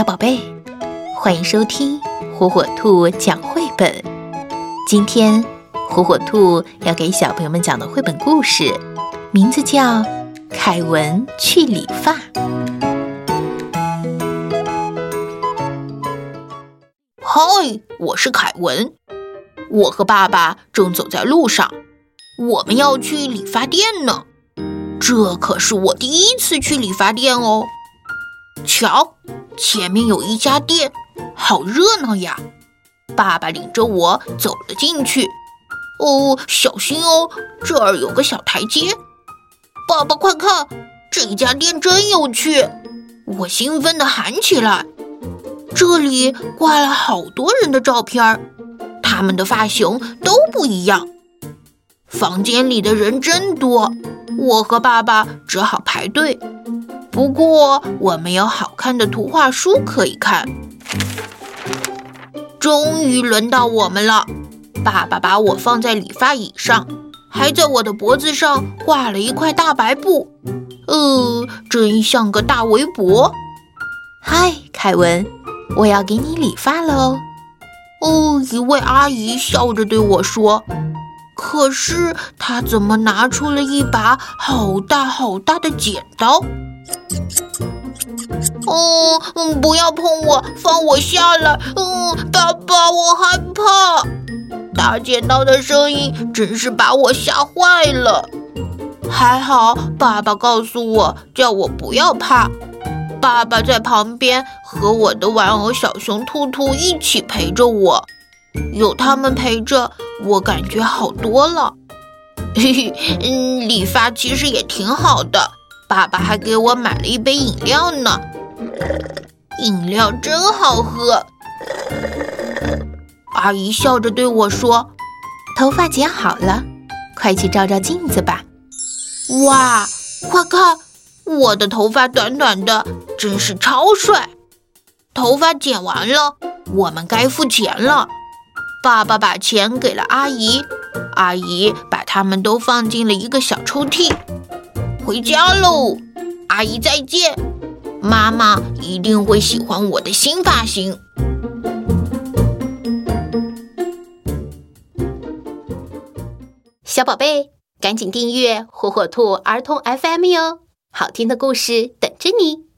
小宝贝，欢迎收听火火兔讲绘本。今天火火兔要给小朋友们讲的绘本故事，名字叫《凯文去理发》。嗨，我是凯文。我和爸爸正走在路上，我们要去理发店呢。这可是我第一次去理发店哦。瞧，前面有一家店，好热闹呀！爸爸领着我走了进去。哦，小心哦，这儿有个小台阶。爸爸，快看，这家店真有趣！我兴奋地喊起来。这里挂了好多人的照片儿，他们的发型都不一样。房间里的人真多，我和爸爸只好排队。不过，我们有好看的图画书可以看。终于轮到我们了，爸爸把我放在理发椅上，还在我的脖子上挂了一块大白布，呃，真像个大围脖。嗨，凯文，我要给你理发喽。哦，一位阿姨笑着对我说。可是她怎么拿出了一把好大好大的剪刀？哦，嗯，不要碰我，放我下来。嗯，爸爸，我害怕。大剪刀的声音真是把我吓坏了。还好，爸爸告诉我，叫我不要怕。爸爸在旁边和我的玩偶小熊兔兔一起陪着我，有他们陪着，我感觉好多了。嘿嘿，嗯，理发其实也挺好的。爸爸还给我买了一杯饮料呢，饮料真好喝。阿姨笑着对我说：“头发剪好了，快去照照镜子吧。”哇，快看，我的头发短短的，真是超帅！头发剪完了，我们该付钱了。爸爸把钱给了阿姨，阿姨把它们都放进了一个小抽屉。回家喽，阿姨再见。妈妈一定会喜欢我的新发型。小宝贝，赶紧订阅火火兔儿童 FM 哟，好听的故事等着你。